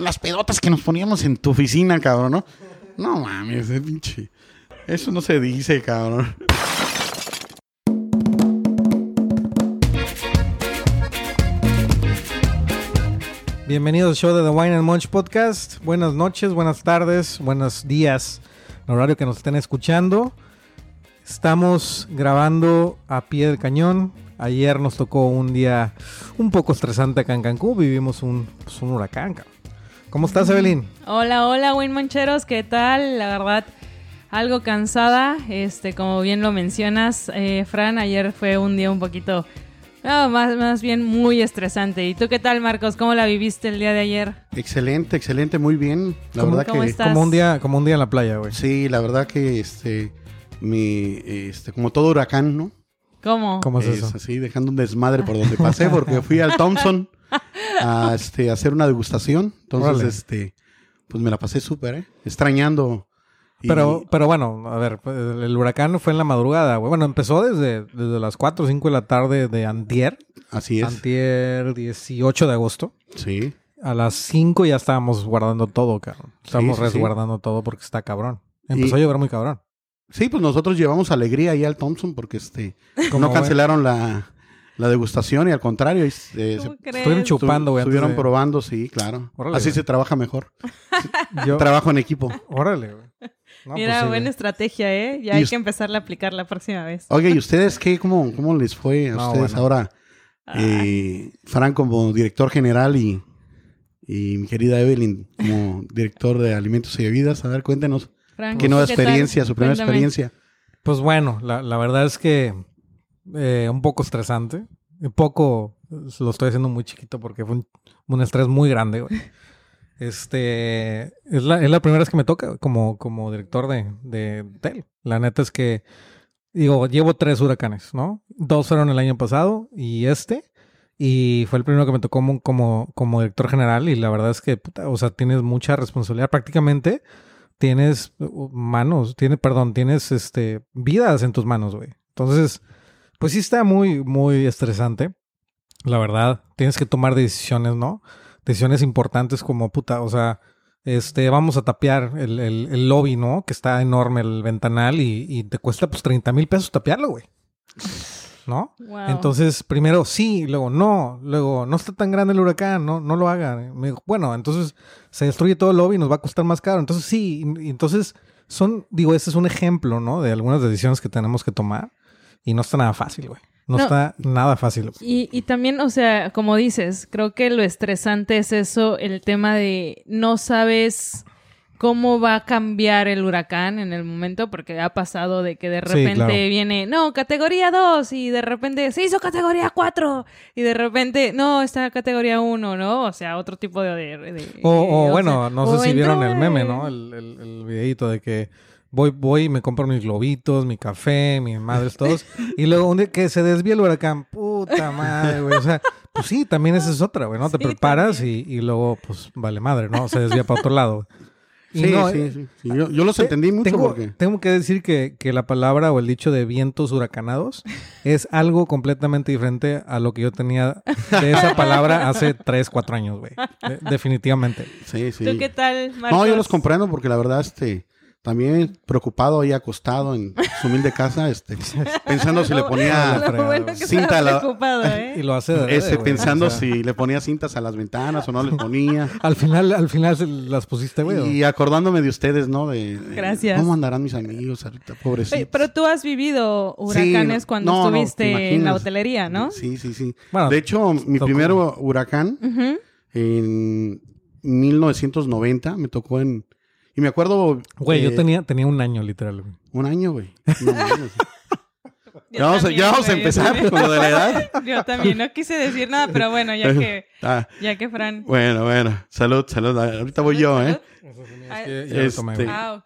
Las pedotas que nos poníamos en tu oficina, cabrón, ¿no? No mames, ese pinche. Eso no se dice, cabrón. Bienvenidos al show de The Wine and Munch Podcast. Buenas noches, buenas tardes, buenos días, el horario que nos estén escuchando. Estamos grabando a pie del cañón. Ayer nos tocó un día un poco estresante acá en Cancún. Vivimos un, pues, un huracán. cabrón. ¿Cómo estás, Evelyn? Hola, hola, Wayne Mancheros, ¿qué tal? La verdad, algo cansada, este, como bien lo mencionas, eh, Fran, ayer fue un día un poquito, no, más, más bien muy estresante. ¿Y tú qué tal, Marcos? ¿Cómo la viviste el día de ayer? Excelente, excelente, muy bien. La ¿Cómo- verdad cómo que. estás? Como un día, como un día en la playa, güey. Sí, la verdad que este. Mi, este, como todo huracán, ¿no? ¿Cómo? ¿Cómo es eso? así, dejando un desmadre por donde pasé, porque fui al Thompson a este, a hacer una degustación. Entonces, Órale. este, pues me la pasé súper, ¿eh? Extrañando. Y- Pero, pero bueno, a ver, pues, el huracán fue en la madrugada, güey. Bueno, empezó desde, desde las 4 o 5 de la tarde de antier. Así es. Antier 18 de agosto. Sí. A las 5 ya estábamos guardando todo, cabrón. Estábamos Sí, sí, sí. resguardando todo porque está cabrón. Empezó Y- a llover muy cabrón. Sí, pues nosotros llevamos alegría ahí al Thompson porque este ¿Cómo, no cancelaron la, la degustación y al contrario, eh. Estuvieron chupando, güey. estuvieron de- probando, sí, claro. Órale, Así güey. se trabaja mejor. Yo- Trabajo en equipo. Órale, güey. No, Mira, pues sí, buena güey. estrategia, ¿eh? Ya Y hay us- que empezarla a aplicar la próxima vez. Oye, ¿y ustedes qué? ¿Cómo, cómo les fue a No, ustedes bueno. ahora? Eh, Fran como director general y, y mi querida Evelyn como director de alimentos y bebidas. A ver, cuéntenos. Fran, ¿Qué nueva experiencia? Su primera Cuéntame. experiencia. Pues bueno, la, la verdad es que eh, un poco estresante. Un poco, lo estoy haciendo muy chiquito porque fue un, un estrés muy grande, güey. Este, es la, es la primera vez que me toca como, como director de, de hotel. La neta es que, digo, llevo tres huracanes, ¿no? Dos fueron el año pasado y este. Y fue el primero que me tocó como, como, como director general y la verdad es que, puta, o sea, tienes mucha responsabilidad. Prácticamente tienes uh, manos, tienes, perdón, tienes este vidas en tus manos, güey. Entonces, pues sí está muy, muy estresante. La verdad, tienes que tomar decisiones, ¿no? Decisiones importantes como puta, o sea, este, vamos a tapear el, el- el lobby, ¿no? Que está enorme el ventanal y, y te cuesta pues 30 mil pesos tapearlo, güey. ¿No? Wow. Entonces, primero sí, luego no, luego no está tan grande el huracán, no, no lo hagan. Me dijo, bueno, entonces se destruye todo el lobby y nos va a costar más caro. Entonces sí, y, y entonces son, digo, este es un ejemplo, ¿no? De algunas decisiones que tenemos que tomar y no está nada fácil, güey. No, No. está nada fácil. Y, y también, o sea, como dices, creo que lo estresante es eso, el tema de no sabes cómo va a cambiar el huracán en el momento, porque ha pasado de que de Sí, repente claro. viene, no, categoría 2, y de repente se hizo categoría 4, y de repente, no, está categoría 1, ¿no? O sea, otro tipo de... de- de- O, o o bueno, sea, no sé si vieron el meme, ¿no? El, el, el videíto de que voy, voy y me compro mis globitos, mi café, mis madres, todos. y luego un día que se desvía el huracán, puta madre, güey. O sea, pues sí, también esa es otra, güey, ¿no? Te preparas y, y luego, pues, vale madre, ¿no? Se desvía para otro lado. Sí, no, sí, sí, sí. Yo, yo los te- entendí mucho tengo, porque... tengo que decir que, que la palabra o el dicho de vientos huracanados es algo completamente diferente a lo que yo tenía de esa palabra hace 3, 4 años, güey. De- definitivamente. Sí, sí. ¿Tú qué tal, Marcos? No, yo los comprendo porque la verdad, este, también preocupado ahí acostado en su humilde casa, este, pensando si le Lo ponía, bueno cinta a la- ¿eh? Y lo hace de este, pensando O sea, si le ponía cintas a las ventanas o no les ponía. Al final, al final se las pusiste, güey. Y acordándome de ustedes, ¿no? De, de Gracias. ¿Cómo andarán mis amigos ahorita? Pobrecitos. Oye, pero tú has vivido huracanes Sí, cuando no, no, te estuviste en la hotelería, ¿no? Sí, sí, sí. Bueno, de hecho, mi tocó. primer huracán Ujú. en 1990 me tocó en... Y me acuerdo... Güey, eh, yo tenía, tenía un año, literal, güey. Un año, güey. No ya vamos, a, también, ya vamos a empezar también. con lo de la edad. Yo también, no quise decir nada, pero bueno, ya que, Ah, ya que Fran. bueno, bueno. Salud, salud. Ahorita voy yo, ¿eh? Ah, Este-. Ah.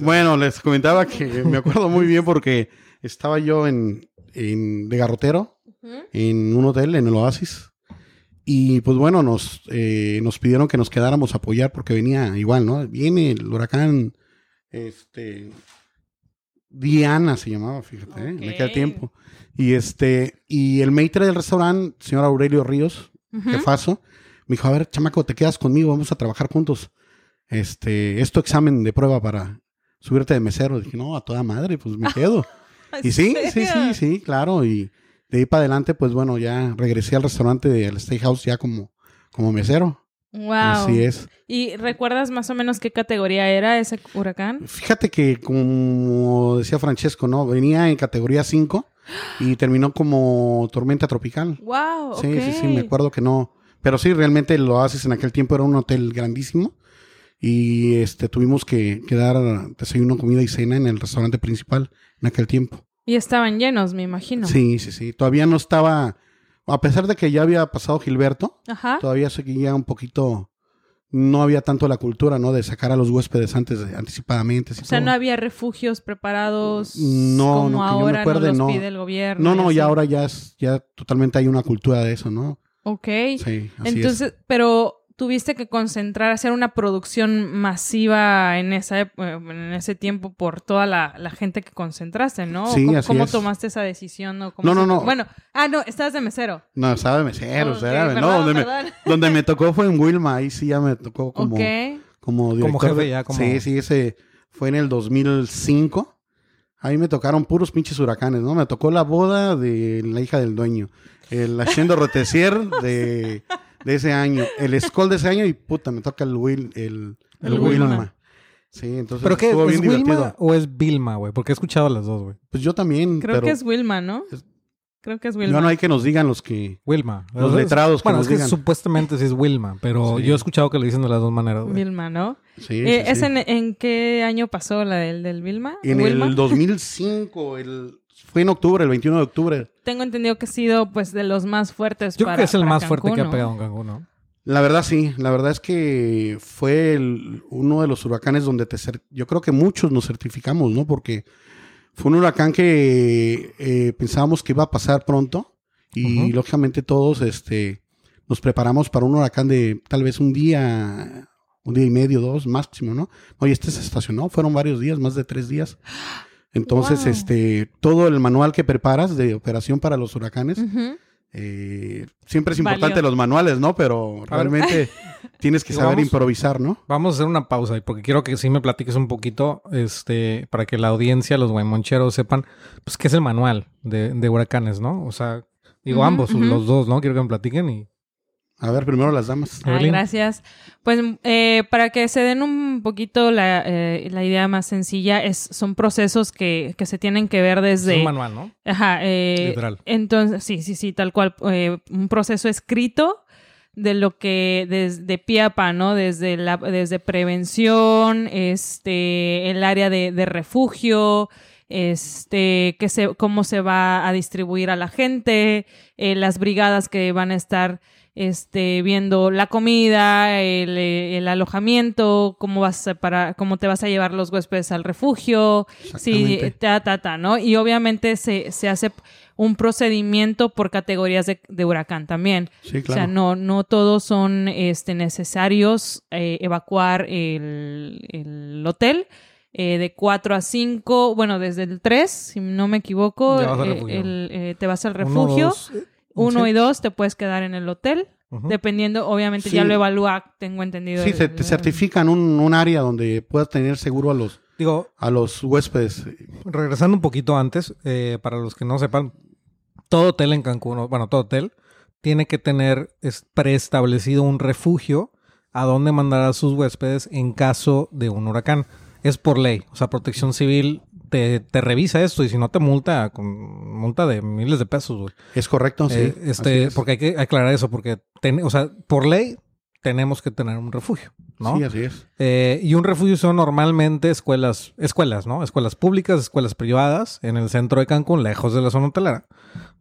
Bueno, les comentaba que me acuerdo muy bien porque estaba yo en, en de garrotero en un hotel en el Oasis. Y pues bueno, nos, eh, nos pidieron que nos quedáramos a apoyar porque venía igual, ¿no? Viene el huracán, este, Diana se llamaba, fíjate, ¿eh? en aquel tiempo. Y este, y el maitre del restaurante, señor Aurelio Ríos, Ujú. jefazo, me dijo, a ver, chamaco, te quedas conmigo, vamos a trabajar juntos. Este, es tu examen de prueba para subirte de mesero. Dije, no, a toda madre, pues me quedo. y sí, sí, sí, sí, claro. Y de ahí para adelante, pues bueno, ya regresé al restaurante del Steakhouse ya como, como mesero. Wow. Así es. ¿Y recuerdas más o menos qué categoría era ese huracán? Fíjate que, como decía Francesco, ¿no? Venía en categoría 5 y terminó como tormenta tropical. Wow. Sí, sí, sí, me acuerdo que no. Pero sí, realmente lo haces en aquel tiempo, era un hotel grandísimo. Y este tuvimos que, que dar desayuno, comida y cena en el restaurante principal en aquel tiempo. Y estaban llenos, me imagino. Sí, sí, sí. Todavía no estaba. A pesar de que ya había pasado Gilberto, Ajá. todavía seguía un poquito. No había tanto la cultura, ¿no? De sacar a los huéspedes antes, de- anticipadamente. O sea, todo. no había refugios preparados No, como no, que yo me ahora acuerde, no los no. pide el gobierno. No, y no, ya ahora ya es, ya totalmente hay una cultura de eso, ¿no? Ok. Sí, así Entonces, pero tuviste que concentrar, hacer una producción masiva en esa eh, en ese tiempo por toda la, la gente que concentraste, ¿no? Sí, ¿Cómo, así cómo es. tomaste esa decisión? ¿no? ¿Cómo No, no, se- no. Bueno, ah, no, estabas de mesero. es. No, estaba de mesero, Ok, o sea, perdón, no, donde, me, perdón. donde me tocó fue en Wilma, ahí sí ya me tocó como, Ok. como director. jefe de- ya, como- Sí, sí, ese fue en el 2005. Ahí me tocaron puros pinches huracanes, ¿no? Me tocó la boda de la hija del dueño, el Haciendo Rotecier de, de ese año, el Skoll de ese año y puta, me toca el Will, el, El el Wilma. Wilma. Sí, entonces ¿Pero qué? estuvo ¿Es bien Wilma divertido. o es Vilma, güey? Porque he escuchado las dos, güey. Pues yo también, Creo pero que es Wilma, ¿no? Es- Creo que es Wilma. no hay que nos digan los que... Wilma. Los Es- letrados que Bueno, nos es que digan. supuestamente sí es Wilma, pero Sí. yo he escuchado que le dicen de las dos maneras, güey. Vilma, ¿no? Sí, Eh, sí, ¿Es sí. En, en qué año pasó la del, del Vilma? En ¿Wilma? el 2005, el, fue en octubre, el 21 de octubre. Tengo entendido que ha sido pues de los más fuertes Yo para, creo que es el más fuerte que ha ¿no? pegado en Cancún, ¿no? La verdad sí, la verdad es que fue el- uno de los huracanes donde te cer- yo creo que muchos nos certificamos, ¿no? Porque fue un huracán que eh, pensábamos que iba a pasar pronto y lógicamente todos este, nos preparamos para un huracán de tal vez un día, un día y medio, dos máximo, ¿no? Oye, este se estacionó, fueron varios días, más de tres días. Entonces, Wow. este, todo el manual que preparas de operación para los huracanes, eh, siempre es Valió. importante los manuales, ¿no? Pero realmente tienes que saber vamos- improvisar, ¿no? Vamos a hacer una pausa porque quiero que sí me platiques un poquito, este, para que la audiencia, los guaymoncheros sepan, pues qué es el manual de, de huracanes, ¿no? O sea, digo ambos, los dos, ¿no? Quiero que me platiquen y A ver, primero las damas. Ah, gracias. Pues eh, para que se den un poquito la, eh, la idea más sencilla, es, son procesos que, que se tienen que ver es desde... un manual, ¿no? Ajá, eh, Literal. Entonces, sí, sí, sí, tal cual. eh, un proceso escrito de lo que desde pie a pa, ¿no? Desde la, desde prevención, este, el área de, de refugio, este, que se, cómo se va a distribuir a la gente, eh, las brigadas que van a estar este, viendo la comida, el, eh, el alojamiento, cómo vas a para, cómo te vas a llevar los huéspedes al refugio, sí, ta, ta, ta, ¿no? Y obviamente se, se hace un procedimiento por categorías de, de huracán también. Sí, O sea, claro. no, no todos son este, necesarios eh, evacuar el, el hotel. eh, de 4 a 5, bueno, desde el 3, si no me equivoco, eh, el, eh, te vas al Uno, refugio. dos, eh, Uno sí. y dos te puedes quedar en el hotel, dependiendo, obviamente Sí. ya lo evalúa, tengo entendido. Sí, el- se- te certifican un, un área donde puedas tener seguro a los, Digo, a los huéspedes. regresando un poquito antes, eh, para los que no sepan, todo hotel en Cancún, o- bueno, todo hotel, tiene que tener es- preestablecido un refugio a donde mandar a sus huéspedes en caso de un huracán. Es por ley, o sea, protección civil te, te revisa esto y si no te multa con multa de miles de pesos, güey. Es correcto, sí. Eh, este, es. porque hay que aclarar eso, porque, ten- o sea, por ley tenemos que tener un refugio, ¿no? Sí, así es. Eh, y un refugio son normalmente escuelas, escuelas, ¿no? Escuelas públicas, escuelas privadas, en el centro de Cancún, lejos de la zona hotelera,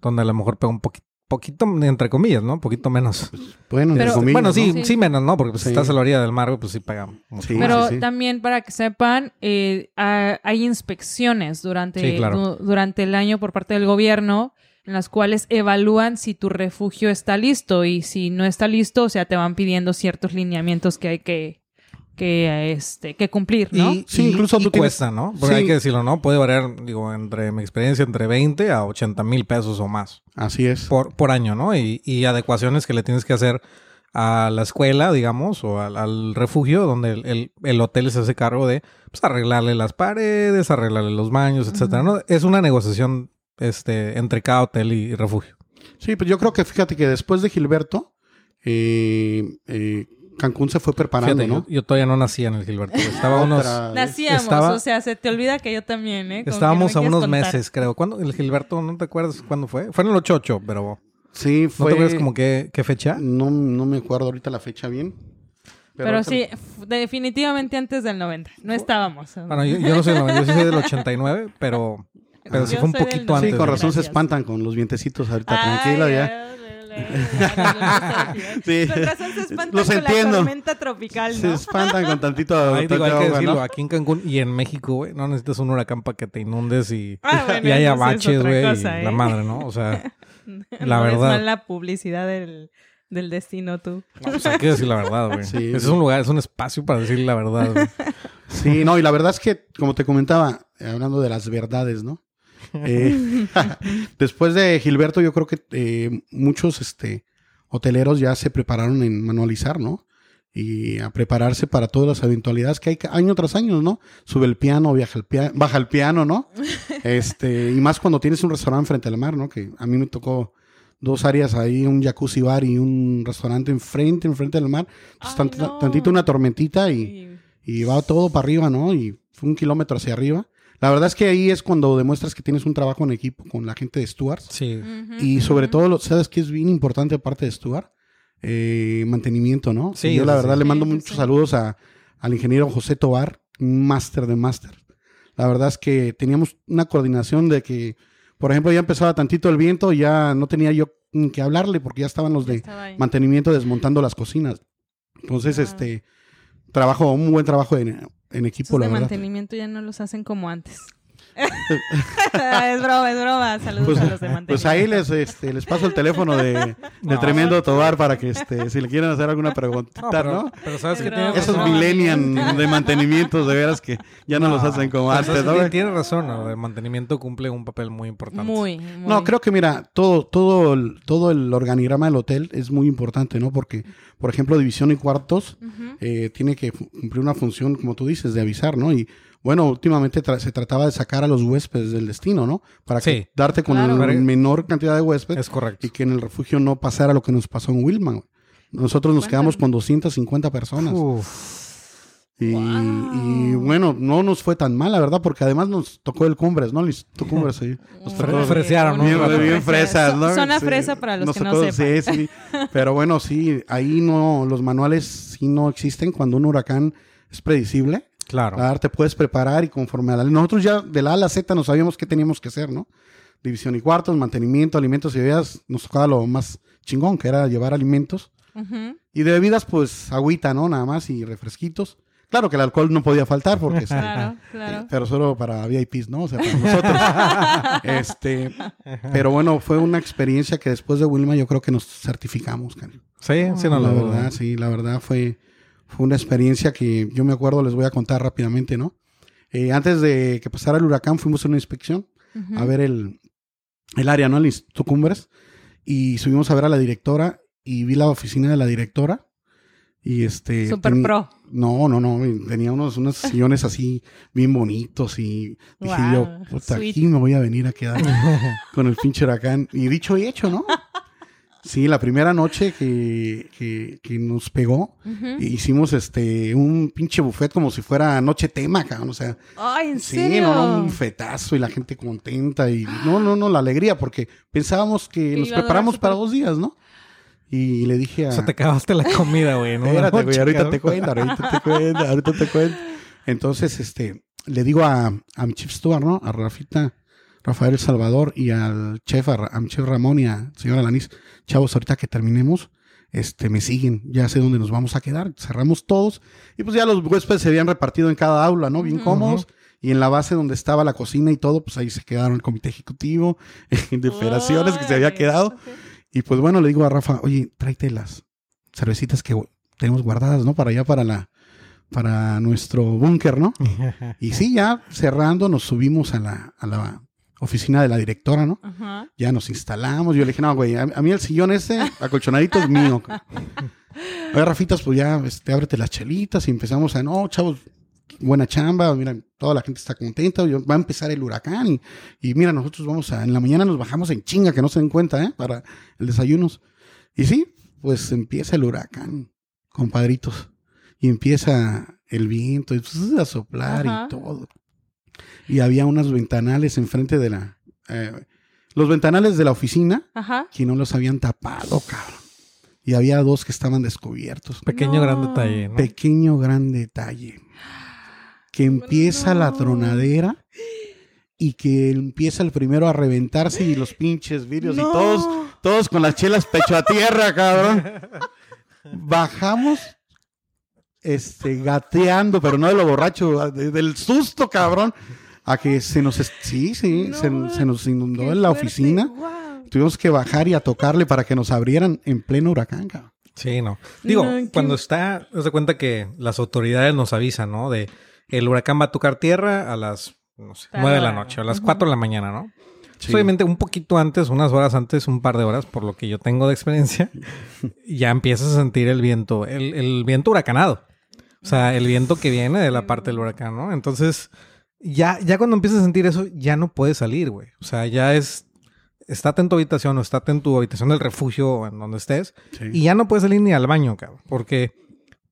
donde a lo mejor pega un poquito, poquito, entre comillas, ¿no? Un poquito menos. Bueno, entre Pero- comillas, bueno, ¿no? sí, Sí. menos, ¿no? Porque pues, Sí. estás a la orilla del mar, pues sí más. Pero sí. también para que sepan, eh, ah, hay inspecciones durante, Sí, claro. du- durante el año por parte del gobierno en las cuales evalúan si tu refugio está listo y si no está listo, o sea, te van pidiendo ciertos lineamientos que hay que, que, este, que cumplir, ¿no? Y, Sí, y- incluso y tú tienes- cuesta, ¿no? Porque Sí. hay que decirlo, ¿no? Puede variar, digo, entre mi experiencia, entre 20 a 80 mil pesos o más Así es. por, por año, ¿no? Y, y adecuaciones que le tienes que hacer a la escuela, digamos, o al, al refugio, donde el, el- el hotel se hace cargo de pues, arreglarle las paredes, arreglarle los baños, etcétera. ¿no? Es una negociación este, entre cada hotel y refugio. Sí, pues yo creo que fíjate que después de Gilberto, eh, eh, Cancún se fue preparando, Fíjate, ¿no? yo, yo todavía no nacía en el Gilberto. Estaba unos. Nacíamos, Estaba- o sea, se te olvida que yo también, ¿eh? Como estábamos no a unos contar. meses, creo. ¿Cuándo? El Gilberto, ¿no te acuerdas cuándo fue? Fue en el 88, pero Sí, ¿no fue. te acuerdas como qué, qué fecha? No, no me acuerdo ahorita la fecha bien. Pero, ahorita- sí, definitivamente antes del 90. No estábamos. Bueno, yo, yo no soy del 90, yo soy del 89, pero, pero sí fue un poquito 90. antes. Sí, con razón se Gracias. espantan con los vientecitos ahorita. Ay, Tranquila ya. Sí. Con razón se espantan Los con entiendo. la tormenta tropical, Se espantan con tantito, Ay, digo, hay que agua, decirlo, ¿no? aquí en Cancún y en México, güey, no necesitas un huracán para que te inundes y, Ah, bueno, y haya baches, güey, ¿eh? la madre, ¿no? O sea, la no verdad. Es mala publicidad del, del destino, tú. no, pues hay que decir la verdad, güey. Sí. Ese es un lugar, es un espacio para decir la verdad, güey. Sí, no, y la verdad es que, como te comentaba, hablando de las verdades, ¿no? Eh, después de Gilberto, yo creo que eh, muchos este, hoteleros ya se prepararon en manualizar, ¿no? Y a prepararse para todas las eventualidades que hay año tras año, ¿no? Sube el piano, viaja el piano, baja el piano, ¿no? Este, y más cuando tienes un restaurante frente al mar, ¿no? Que a mí me tocó dos áreas ahí, un jacuzzi bar y un restaurante enfrente, enfrente del mar. Entonces, Ay, tant- no. tantito una tormentita y Y- y va todo para arriba, ¿no? Y fue un kilómetro hacia arriba. La verdad es que ahí es cuando demuestras que tienes un trabajo en equipo con la gente de Stewards. Sí. Y sobre ujú. todo, lo- ¿sabes qué es bien importante aparte de Stuart? Eh, mantenimiento, ¿no? Sí, Y yo la verdad sí. le mando Sí, muchos sí. saludos a, al ingeniero José Tobar, un máster de máster. La verdad es que teníamos una coordinación de que, por ejemplo, ya empezaba tantito el viento y ya no tenía yo ni que hablarle porque ya estaban los de estaba mantenimiento desmontando las cocinas. Entonces, Ah. este, trabajo, un buen trabajo en, en equipo, Esos la de verdad. mantenimiento ya no los hacen como antes. es broma, es broma. Saludos Pues, a los de mantenimiento. pues ahí les, este, les paso el teléfono de, de No. Tremendo Tobar para que este, si le quieren hacer alguna preguntita, No, ¿no? pero, pero sabes que Pero- tiene Esos millennials de mantenimiento, de veras que ya no, los hacen como pero antes. Tiene razón, ¿no? el mantenimiento cumple un papel muy importante. Muy, muy. No, creo que mira, todo, todo, el, todo el organigrama del hotel es muy importante, ¿no? Porque, por ejemplo, división y cuartos eh, tiene que cumplir una función, como tú dices, de avisar, ¿no? Y bueno, últimamente tra- se trataba de sacar a los huéspedes del destino, ¿no? Para que Sí. darte con Claro. la menor cantidad de huéspedes Es correcto. y que en el refugio no pasara lo que nos pasó en Wilman. güey. Nosotros nos quedamos con 250 personas. Uf. Y, Wow. y, bueno, no nos fue tan mal, la verdad, porque además nos tocó el Cumbres, ¿no? Les tocó Cumbres ahí. Nos tocó- fresearon, ¿no? Bien, bien fresas, ¿no? Zo- Zona Sí. fresa para los Nos que no tocó- sepan. Sí, sí. Pero bueno, sí, ahí no, los manuales sí no existen cuando un huracán es predecible. Claro. La te puedes preparar y conforme a la Nosotros ya de la A a la Z no sabíamos qué teníamos que hacer, ¿no? División y cuartos, mantenimiento, alimentos y bebidas. Nos tocaba lo más chingón, que era llevar alimentos. Y de bebidas, pues agüita, ¿no? Nada más y refresquitos. Claro que el alcohol no podía faltar porque... este, Claro, claro. pero solo para VIPs, ¿no? O sea, para nosotros. este, pero bueno, fue una experiencia que después de Wilma yo creo que nos certificamos, cariño. Sí, sí, no la dudo. verdad, sí, la verdad fue, fue una experiencia que yo me acuerdo, les voy a contar rápidamente, ¿no? Eh, antes de que pasara el huracán fuimos a una inspección a ver el, el área, ¿no? El Instituto Cumbres. Y subimos a ver a la directora y vi la oficina de la directora. Y este... Super pro. no, no, no. Tenía unos, unos sillones así bien bonitos y dije Wow, yo, puta, aquí me voy a venir a quedar con el pinche huracán. Y dicho y hecho, ¿no? Sí, la primera noche que, que, que nos pegó, Ujú. hicimos este un pinche buffet como si fuera noche tema, cabrón. O sea, Ay, ¿en sí, serio? no, un fetazo y la gente contenta y no, no, no, la alegría, porque pensábamos que Que nos preparamos para dos días, ¿no? Y le dije a... O sea, te acabaste la comida, güey. ¿no? Espérate, güey, ahorita te cuento, ahorita te cuento, ahorita te cuento. Entonces, este, le digo a, a mi chef Stuart, ¿no? A Rafita, Rafael Salvador y al chef, a, a chef Ramón y a señora Lanis, chavos, ahorita que terminemos, este, me siguen, ya sé dónde nos vamos a quedar, cerramos todos, y pues ya los huéspedes se habían repartido en cada aula, ¿no? Bien cómodos. Y en la base donde estaba la cocina y todo, pues ahí se quedaron el comité ejecutivo de operaciones que se había quedado. Y pues bueno, le digo a Rafa, oye, tráete las cervecitas que tenemos guardadas, ¿no? Para allá, para la, para nuestro búnker, ¿no? Y sí, ya cerrando, nos subimos a la, a la oficina de la directora, ¿no? Ajá. Ya nos instalamos. Yo le dije, no, güey, a, a mí el sillón ese, acolchonadito, es mío. Oye, Rafitas, pues ya, este, ábrete las chelitas y empezamos a, no, chavos, buena chamba, mira, toda la gente está contenta, va a empezar el huracán y, y mira, nosotros vamos a, en la mañana nos bajamos en chinga, que no se den cuenta, ¿eh? Para el desayuno. Y sí, pues empieza el huracán, compadritos, y empieza el viento y, pues, a soplar Ajá. y todo. Y había unas ventanales enfrente de la, eh, los ventanales de la oficina Ajá. que no los habían tapado, cabrón. Y había dos que estaban descubiertos. Pequeño No. gran detalle, ¿no? Pequeño gran detalle. Que empieza la tronadera y que empieza el primero a reventarse y los pinches vidrios y todos, todos con las chelas pecho a tierra, cabrón. Bajamos este gateando, pero no de lo borracho, de- del susto, cabrón. A que se nos sí, sí, No. se, se nos inundó en la fuerte. oficina. Tuvimos que bajar y a tocarle para que nos abrieran en pleno huracán, cabrón. Sí, no. Digo, No, cuando está, de cuenta que las autoridades nos avisan, ¿no? De el huracán va a tocar tierra a las, no sé, Tal nueve de la noche, a las Ujú. cuatro de la mañana, ¿no? Sí. Obviamente un poquito antes, unas horas antes, un par de horas, por lo que yo tengo de experiencia, ya empiezas a sentir el viento, el, el viento huracanado. O sea, el viento que viene de la parte del huracán, ¿no? Entonces, ya, ya cuando empiezas a sentir eso, ya no puedes salir, güey. O sea, ya es, estate en tu habitación o estate en tu habitación del refugio o en donde estés Sí. y ya no puedes salir ni al baño, cabrón. Porque,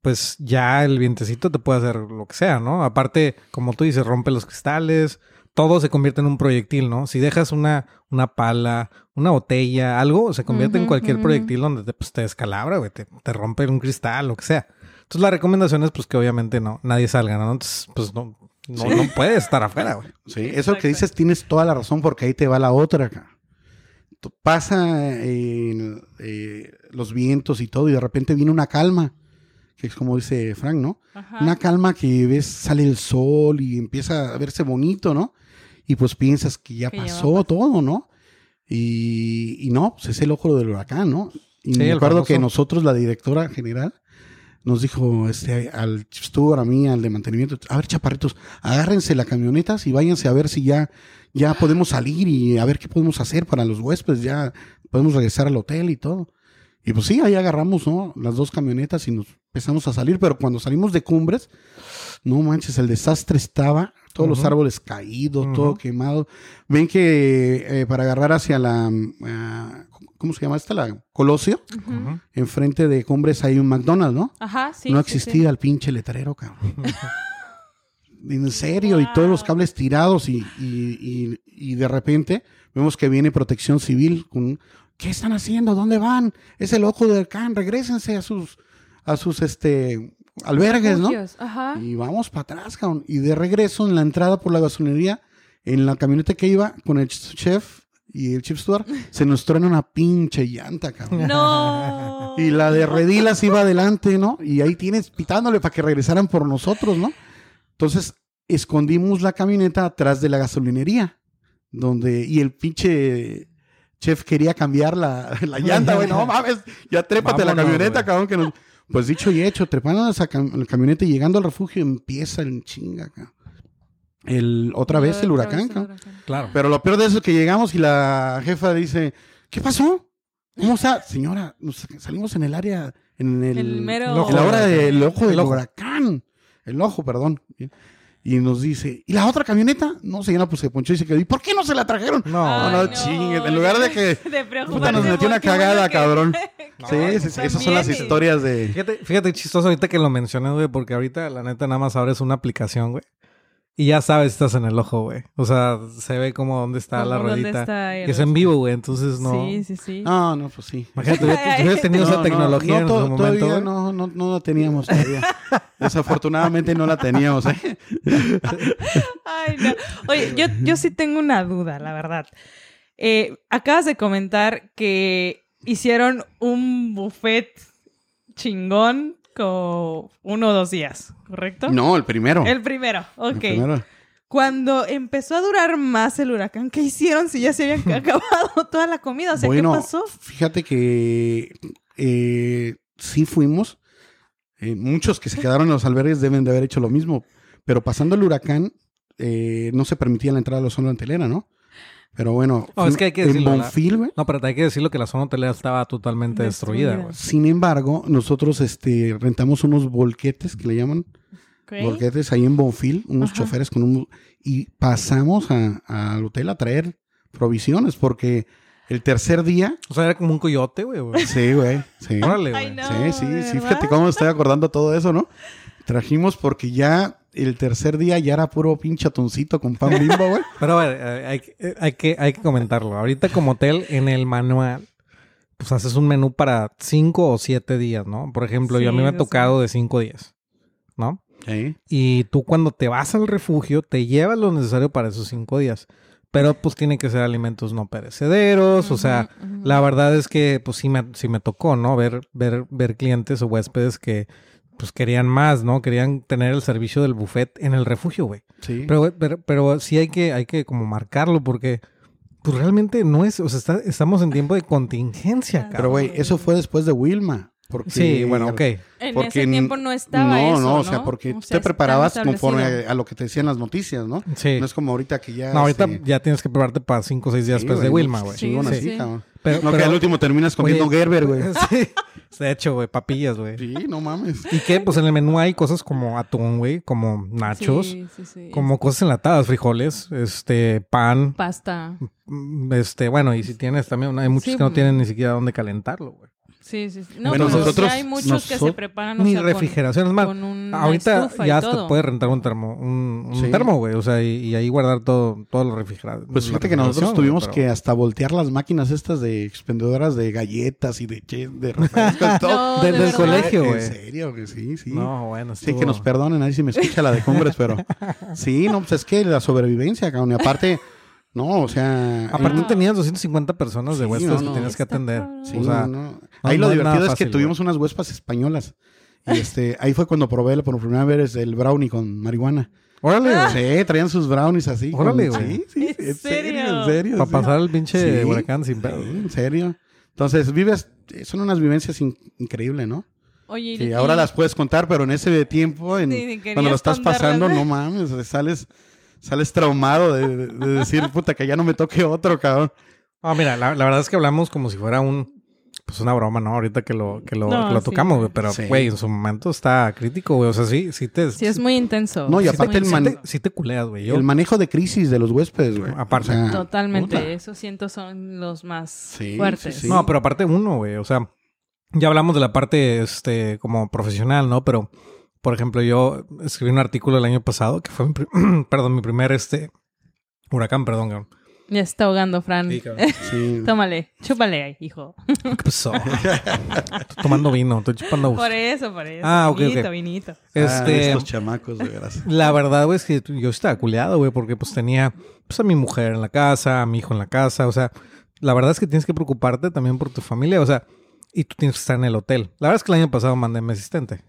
pues, ya el vientecito te puede hacer lo que sea, ¿no? Aparte, como tú dices, rompe los cristales, todo se convierte en un proyectil, ¿no? Si dejas una, una pala, una botella, algo, se convierte en cualquier proyectil donde te, pues, te descalabra, güey, te, te rompe un cristal, lo que sea. Entonces, la recomendación es, pues, que obviamente no, nadie salga, ¿no? Entonces, pues, no, no, Sí. no puedes estar afuera, güey. Sí, eso Exacto. que dices tienes toda la razón porque ahí te va la otra. acá. Pasa en, eh, los vientos y todo y de repente viene una calma, que es como dice Frank, ¿no? Ajá. Una calma que ves, sale el sol y empieza a verse bonito, ¿no? Y pues piensas que ya Que pasó todo, ¿no? Y, y no, pues es el ojo del huracán, ¿no? Y Sí, me acuerdo que nosotros, la directora general, nos dijo este, al Stuart, a mí, al de mantenimiento, a ver, chaparritos, agárrense las camionetas y váyanse a ver si ya, ya podemos salir y a ver qué podemos hacer para los huéspedes, ya podemos regresar al hotel y todo. Y pues sí, ahí agarramos, ¿no? Las dos camionetas y nos empezamos a salir, pero cuando salimos de cumbres, no manches, el desastre estaba, todos los árboles caídos, todo quemado. Ven que eh, para agarrar hacia la, ah, ¿cómo se llama esta? La Colosio, enfrente de cumbres hay un McDonald's, ¿no? Ajá, sí. no sí, sí. existía el pinche letrero, cabrón. en serio, y todos los cables tirados y, y- y- y de repente vemos que viene protección civil con ¿qué están haciendo? ¿Dónde van? Es el ojo del can, regrésense a sus a sus este albergues, ¿no? Ajá. Y vamos para atrás, cabrón. Y de regreso en la entrada por la gasolinería, en la camioneta que iba con el chef y el chef Stuart, se nos truena una pinche llanta, cabrón. No. Y la de Redilas iba adelante, ¿no? Y ahí tienes pitándole para que regresaran por nosotros, ¿no? Entonces, escondimos la camioneta atrás de la gasolinería, donde, y el pinche chef quería cambiar la, la llanta, güey, no mames, ya trépate a la Vámonos, camioneta, güey. cabrón, que nos... Pues dicho y hecho, trepando a esa cam- la camioneta y llegando al refugio, empieza el chinga, cabrón. El, otra vez el Otra huracán, vez el cabrón. huracán. Claro. Pero lo peor de eso es que llegamos y la jefa dice, ¿qué pasó? ¿Cómo está? Señora, nos salimos en el área, en el, El mero- en la hora del ojo del huracán. El ojo, perdón. Y nos dice, ¿y la otra camioneta? No, señora, pues se ponchó y se quedó. ¿Y por qué no se la trajeron? No, Ay, no, chingue, en lugar de que- de Puta, nos metió una bueno cagada, que- cabrón. Sí, sí, sí, esas son las historias de... Fíjate, fíjate chistoso ahorita que lo mencioné, güey, porque ahorita la neta nada más abres una aplicación, güey. Y ya sabes, estás en el ojo, güey. O sea, se ve como dónde está Como la el- Que es en vivo, güey. Entonces no. Sí, sí, sí. No, no, pues sí. Imagínate, si hubieras tenido No, esa no, tecnología no, en su momento. Todavía no, no, no la teníamos todavía. Desafortunadamente no la teníamos, ¿eh? Ay, no. Oye, yo, yo sí tengo una duda, la verdad. Eh, acabas de comentar que hicieron un buffet chingón uno o dos días, ¿correcto? No, el primero. El primero, El ok. primero. Cuando empezó a durar más el huracán, ¿qué hicieron si ya se habían acabado toda la comida? O sea, bueno, ¿qué pasó? fíjate que eh, sí fuimos. Eh, muchos que se quedaron en los albergues deben de haber hecho lo mismo. Pero pasando el huracán, eh, no se permitía la entrada a la zona hotelera, ¿no? Pero bueno, No, es que hay que en Bonfil, güey. No, pero hay que decirlo que la zona hotelera estaba totalmente destruida, Destruida. güey. Sin embargo, nosotros este, rentamos unos volquetes que le llaman Ok. volquetes ahí en Bonfil, unos Ajá. choferes con un... Y pasamos a- al hotel a traer provisiones porque el tercer día... O sea, era como un coyote, güey. güey. Sí, güey. Sí. Órale, güey. sí, sí, ¿de sí. Fíjate cómo me estoy acordando todo eso, ¿no? Trajimos porque ya el tercer día ya era puro pinche atuncito con pan bimbo, güey. Pero a ver, eh, hay, que- eh, hay, que, hay que comentarlo. Ahorita como hotel, en el manual, pues haces un menú para cinco o siete días, ¿no? Por ejemplo, yo a mí me ha sí, tocado de cinco días, ¿no? Sí. Y tú cuando te vas al refugio, te llevas lo necesario para esos cinco días. Pero pues tienen que ser alimentos no perecederos, o sea, la verdad es que pues sí me, sí me tocó, ¿no? Ver, ver, ver clientes o huéspedes que pues querían más, ¿no? Querían tener el servicio del buffet en el refugio, güey. Sí. Pero, pero, pero sí hay que, hay que como marcarlo porque pues realmente no es, o sea, está- estamos en tiempo de contingencia, Pero, cabrón. güey, eso fue después de Wilma. Porque Sí, bueno, ok. En porque ese tiempo no estaba no, eso, no, o sea, porque O tú sea, te preparabas conforme a, a lo que te decían las noticias, ¿no? Sí. No es como ahorita que ya... No, ahorita ya tienes que prepararte para cinco o seis días sí, después de Wilma, güey. Sí, sí, así, Pero, No, que al último terminas comiendo Oye, Gerber, güey. Sí. De hecho, güey, papillas, güey. Sí, no mames. ¿Y qué? Pues en el menú hay cosas como atún, güey, como nachos, Sí, sí, sí. como cosas enlatadas, frijoles, este, pan, Pasta. este, bueno, y si tienes también, hay muchos Sí, que no mm. tienen ni siquiera dónde calentarlo, güey. Sí, sí, sí. No, Bueno, pero nosotros- sí hay muchos que se preparan o Ni sea, con- refrigeración, es más, con una ahorita ya hasta puedes rentar un termo, un, un Sí. termo, güey, o sea, y, y ahí guardar todo, todo lo refrigerado. Pues fíjate que nosotros tuvimos que hasta voltear las máquinas estas de expendedoras de galletas y de, che- de refrescos y todo. No, Desde de el colegio, En güey. serio, que sí, sí. No, bueno, Sí, que estuvo- nos perdonen ahí si me escucha la de Cumbres, pero sí, no, pues es que la sobrevivencia, cabrón. Y aparte, no, o sea. Aparte en- tenías 250 personas de Sí, huéspedes no, que no. tenías que atender. sí, o sea, no, no. Ahí lo no es divertido es que tuvimos unas huespas españolas. Y este, ahí fue cuando probé por primera vez el brownie con marihuana. Órale, güey. Sí, traían sus brownies así. Órale, güey. Sí, sí, ¿En en serio, en serio? Para sí. pasar el pinche Sí. huracán sin pedo. Sí, en serio. Entonces, vives, son unas vivencias in- increíbles, ¿no? Oye, y- ahora las puedes contar, pero en ese tiempo, en- cuando lo estás pasando, contarlas, no mames, sales, sales traumado de, de- de decir, puta, que ya no me toque otro, cabrón. Ah, mira, la, la verdad es que hablamos como si fuera un... Pues una broma, ¿no? Ahorita que lo, que lo, No, que lo sí. tocamos, güey. Pero, Sí. güey, en su momento está crítico, güey. O sea, sí, sí te... Sí, es muy intenso. No, y aparte el man- sí te, culeas, güey. Yo, El manejo de crisis de los huéspedes, güey. Aparte. O sea, Totalmente. puta. Esos siento son los más Sí, fuertes. sí, sí. No, pero aparte uno, güey. O sea, ya hablamos de la parte, este, como profesional, ¿no? Pero, por ejemplo, yo escribí un artículo el año pasado que fue mi, perdón, mi primer, este, huracán, perdón, cabrón. Ya está ahogando, Fran. sí. Tómale, chúpale, hijo. ¿Qué pasó? estoy tomando vino, estoy chupando. Por eso, por eso. Ah, ok, vinito, vinito. Ah, Este, estos chamacos, de veras. La verdad, güey, es que yo estaba culeado, güey, porque pues tenía pues a mi mujer en la casa, a mi hijo en la casa, o sea, la verdad es que tienes que preocuparte también por tu familia, o sea, y tú tienes que estar en el hotel. La verdad es que el año pasado mandé a mi asistente.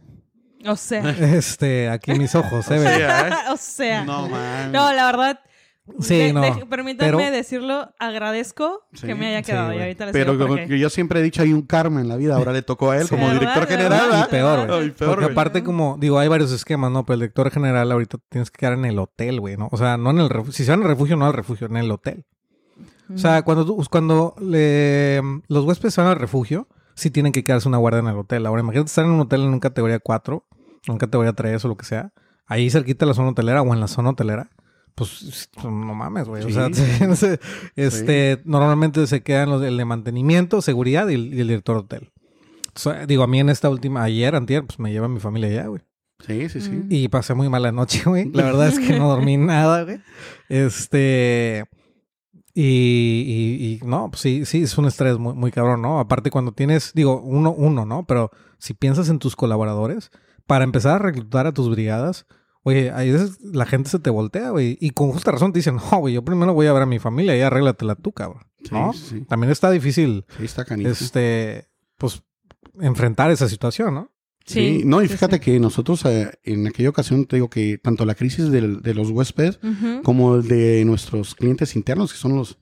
O sea. Este, aquí mis ojos, se ve. o sea. No, man. No, la verdad. Sí, de- no, de- permítanme pero- decirlo, agradezco Sí, que me haya sí, quedado. y güey. ahorita les Pero como que yo siempre he dicho, hay un karma en la vida. Ahora le tocó a él Sí. como director general. Y ¿verdad? peor, güey. Porque aparte como, digo, hay varios esquemas, ¿no? Pero el director general ahorita tienes que quedar en el hotel, güey, ¿no? O sea, no en el refugio. Si se van al refugio, no al refugio, en el hotel. O sea, cuando, tú- cuando le- los huéspedes se van al refugio, sí tienen que quedarse una guardia en el hotel. Ahora, imagínate estar en un hotel en un categoría 4, o en categoría 3 o lo que sea, ahí cerquita de la zona hotelera o en la zona hotelera. Pues no mames, güey. O sea, se- este, normalmente se quedan los el de mantenimiento, seguridad y el, y el director de hotel. Sea, digo, a mí en esta última, ayer, antier, pues me lleva mi familia allá, güey. Sí, sí, sí. Mm. Y pasé muy mala noche, güey. La verdad es que no dormí nada, güey. Este. Y, y, y no, pues sí, sí, es un estrés muy, muy cabrón, ¿no? Aparte cuando tienes, digo, uno, uno, ¿no? Pero si piensas en tus colaboradores, para empezar a reclutar a tus brigadas, oye, a veces la gente se te voltea, güey. Y con justa razón te dicen, no, güey, yo primero voy a ver a mi familia y arréglatela tú, cabrón. ¿No? Sí, sí. También está difícil, Sí, está canijo. este, pues, enfrentar esa situación, ¿no? Sí, no, y fíjate sí. que nosotros eh, en aquella ocasión te digo que tanto la crisis del- de los huéspedes como el de nuestros clientes internos, que son los,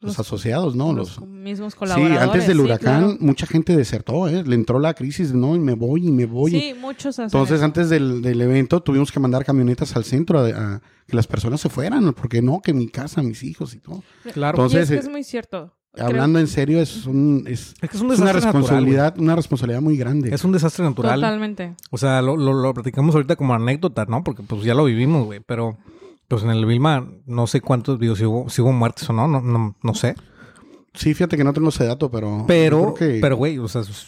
los asociados, ¿no? Los, Los, mismos sí, colaboradores. antes del sí, huracán claro. mucha gente desertó, ¿eh? Le entró la crisis, no, y me voy y me voy. Sí, muchos hacen Entonces, eso. antes del, del evento, tuvimos que mandar camionetas al centro a, a que las personas se fueran, porque no, que mi casa, mis hijos y todo. Claro. Y Entonces, es que es muy cierto. Creo- Hablando en serio, es, un, es, es que es un es una natural, responsabilidad, una responsabilidad muy grande. Es un desastre natural. Totalmente. O sea, lo, lo, lo platicamos ahorita como anécdota, ¿no? Porque pues ya lo vivimos, güey. Pero pues en el Vilma no sé cuántos videos si hubo, si hubo muertes o no, no, no, no sé. Sí, fíjate que no tengo ese dato, pero. Pero, que- pero güey, o sea, s-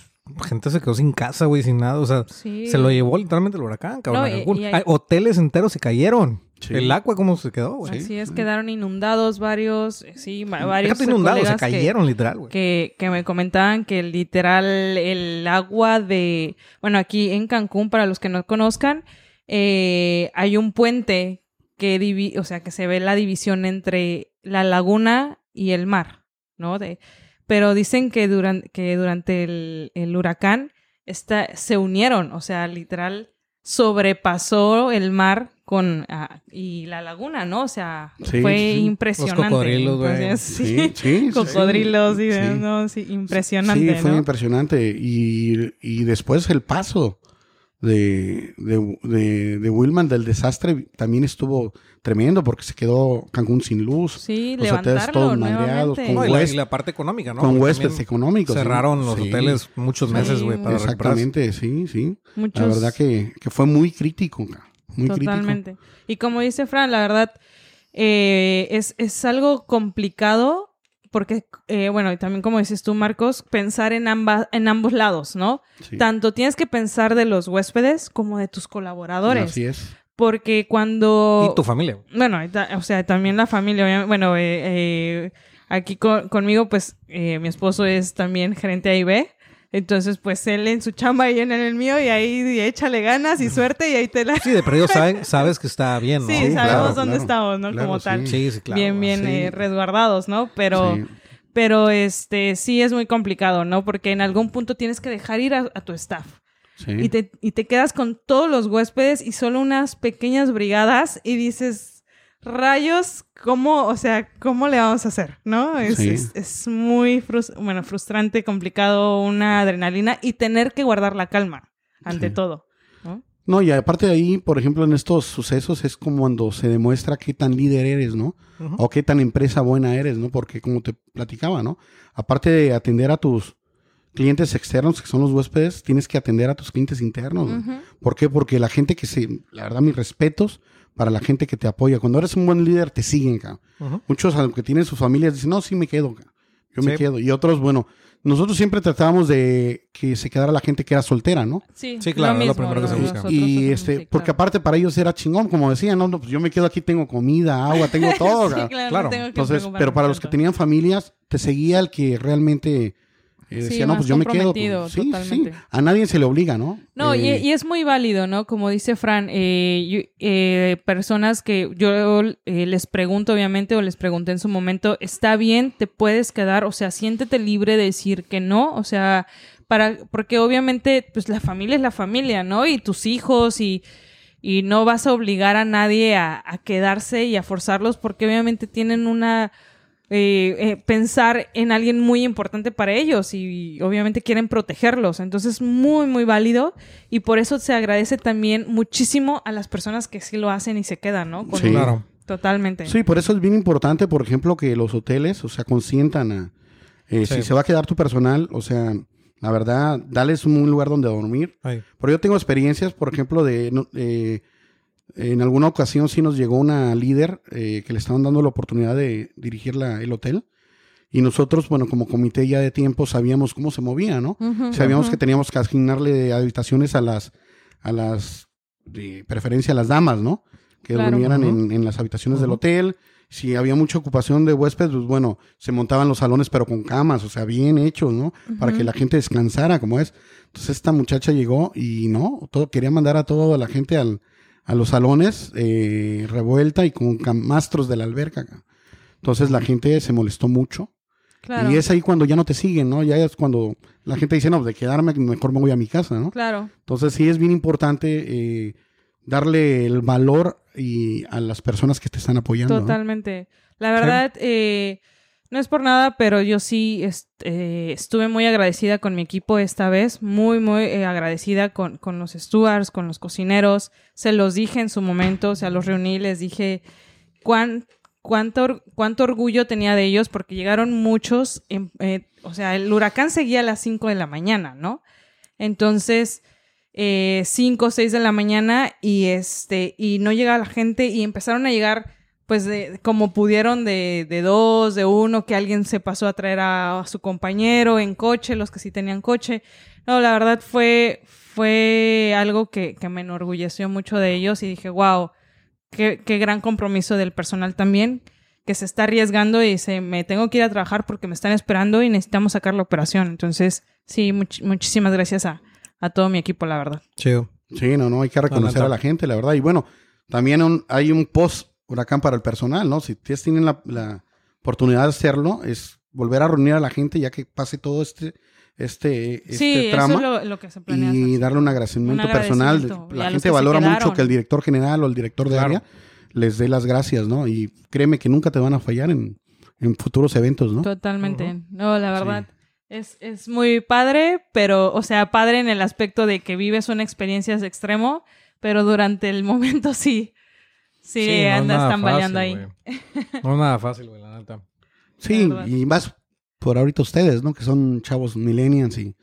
gente se quedó sin casa, güey, sin nada. O sea, Sí. se lo llevó literalmente el huracán, cabrón. No, a y- Cancún. y hay- Hay hoteles enteros se cayeron. Sí. El agua, ¿cómo se quedó, güey? Así es, quedaron inundados varios, eh, sí, va- varios Déjate inundados, se colegas que- cayeron, literal, güey. que, que me comentaban que literal el agua de, bueno, aquí en Cancún, para los que no conozcan, eh, hay un puente que divi- o sea, que se ve la división entre la laguna y el mar, ¿no? De, pero dicen que, duran- que durante el, el huracán esta, se unieron, o sea, literal sobrepasó el mar con ah, y la laguna, ¿no? O sea, Sí, fue sí. impresionante. Los cocodrilos, güey. Sí, sí, cocodrilos y sí. no, impresionante, Sí, fue ¿no? impresionante. Y, y después el paso de, de, de, de Wilman del desastre también estuvo tremendo porque se quedó Cancún sin luz. Sí, los hoteles todos madreados, nuevamente. No, y, con la, hues- y la parte económica, ¿no? con huéspedes económicos. ¿sí? Cerraron los Sí, hoteles muchos Sí, meses, güey, para. Exactamente, sí, sí. Muchos, La verdad que, que fue muy crítico. Muy totalmente. Y como dice Fran, la verdad, eh, es, es algo complicado porque, eh, bueno, y también como dices tú, Marcos, pensar en, ambas, en ambos lados, ¿no? Sí. Tanto tienes que pensar de los huéspedes como de tus colaboradores. Así es. Porque cuando... Y tu familia. Bueno, o sea, también la familia, bueno, eh, eh, aquí con- conmigo, pues, eh, mi esposo es también gerente AIB, entonces, pues, él en su chamba y en el mío, y ahí y échale ganas y suerte, y ahí te la... Sí, de perdido sabe- sabes que está bien, ¿no? Sí, Sí, sabemos claro, dónde claro. estamos, ¿no? Claro, Como sí. tal. Sí, sí, claro. bien, bien sí. eh, resguardados, ¿no? Pero, Sí. pero, este, sí es muy complicado, ¿no? Porque en algún punto tienes que dejar ir a, a tu staff. Sí. Y te, y te quedas con todos los huéspedes y solo unas pequeñas brigadas y dices, rayos, ¿cómo, o sea, cómo le vamos a hacer? ¿No? Es, Sí. es, es muy frus- bueno, frustrante, complicado, una adrenalina y tener que guardar la calma ante Sí. todo. ¿no? No, y aparte de ahí, por ejemplo, en estos sucesos es como cuando se demuestra qué tan líder eres, ¿no? O qué tan empresa buena eres, ¿no? Porque como te platicaba, ¿no? Aparte de atender a tus clientes externos, que son los huéspedes, tienes que atender a tus clientes internos. ¿Por qué? Porque la gente que se, la verdad, mis respetos para la gente que te apoya. Cuando eres un buen líder, te siguen, cabrón. Ujú. Muchos, aunque tienen sus familias, dicen, no, sí me quedo, cabrón. yo me quedo. Y otros, bueno, nosotros siempre tratábamos de que se quedara la gente que era soltera, ¿no? Sí, Sí, claro, es lo mismo, primero que se busca. Y este, sí, porque aparte para ellos era chingón, como decían, no, no, pues yo me quedo aquí, tengo comida, agua, tengo todo. Sí, claro, no tengo que Entonces, pero para los que tenían familias, te seguía el que realmente Sí, decía, no, pues yo me quedo. pues, sí, sí, a nadie se le obliga, ¿no? No, y, Eh, y es muy válido, ¿no? Como dice Fran, eh, yo- eh, personas que yo eh, les pregunto, obviamente, o les pregunté en su momento, está bien, te puedes quedar, o sea, siéntete libre de decir que no, o sea, para, porque obviamente, pues la familia es la familia, ¿no? Y tus hijos y, y no vas a obligar a nadie a, a quedarse y a forzarlos porque obviamente tienen una... eh, eh, pensar en alguien muy importante para ellos y, obviamente quieren protegerlos. Entonces, muy, muy válido y por eso se agradece también muchísimo a las personas que sí lo hacen y se quedan, ¿no? Con Sí. Claro. Totalmente. Sí, por eso es bien importante, por ejemplo, que los hoteles, o sea, consientan a... eh, Sí. Si se va a quedar tu personal, o sea, la verdad, dales un lugar donde dormir. Ahí. Pero yo tengo experiencias, por ejemplo, de... no- eh, en alguna ocasión sí nos llegó una líder eh, que le estaban dando la oportunidad de dirigir la- el hotel. Y nosotros, bueno, como comité ya de tiempo, sabíamos cómo se movía, ¿no? Sabíamos que teníamos que asignarle habitaciones a las, a las, de preferencia a las damas, ¿no? Que Claro. durmieran en, en las habitaciones del hotel. Si había mucha ocupación de huéspedes, pues bueno, se montaban los salones, pero con camas, o sea, bien hechos, ¿no? Para que la gente descansara, como es. Entonces esta muchacha llegó y no, todo quería mandar a toda la gente al, a los salones eh, revuelta y con camastros de la alberca. ca. Entonces la gente se molestó mucho. Claro. Y es ahí cuando ya no te siguen, ¿no? Ya es cuando la gente dice, no, de quedarme, mejor me voy a mi casa, ¿no? Claro. Entonces sí es bien importante eh, darle el valor y a las personas que te están apoyando. ¿no? Totalmente. La verdad, eh, No es por nada, pero yo sí este, estuve muy agradecida con mi equipo esta vez, muy, muy eh, agradecida con, con los stewards, con los cocineros. Se los dije en su momento, o sea, los reuní, les dije cuán, cuánto, cuánto orgullo tenía de ellos, porque llegaron muchos, eh, o sea, el huracán seguía a las 5 de la mañana, ¿no? Entonces, 5 o 6 de la mañana y este, y no llegaba la gente y empezaron a llegar pues de, como pudieron de, de dos, de uno, que alguien se pasó a traer a, a su compañero en coche, los que sí tenían coche. No, la verdad fue, fue algo que, que me enorgulleció mucho de ellos y dije, wow, qué, qué gran compromiso del personal también, que se está arriesgando y dice, me tengo que ir a trabajar porque me están esperando y necesitamos sacar la operación. Entonces, sí, much- muchísimas gracias a, a todo mi equipo, la verdad. Chido. Sí, no, no, hay que reconocer a la gente, la verdad. Y bueno, también un- hay un post huracán para el personal, ¿no? Si ustedes tienen la, la oportunidad de hacerlo, es volver a reunir a la gente ya que pase todo este, este, este sí, trama. eso es lo, lo que se planea. y hacer. darle un agradecimiento, Un personal. agradecimiento. La gente valora mucho que el director general o el director de Claro. área les dé las gracias, ¿no? Y créeme que nunca te van a fallar en, en futuros eventos, ¿no? Totalmente. No, la verdad. Es, es muy padre, pero, o sea, padre en el aspecto de que vives una experiencia de extremo, pero durante el momento sí. Sí, no es andas tambaleando ahí. No es nada fácil, güey, la neta. Sí, y más por ahorita ustedes, ¿no? Que son chavos millennials y...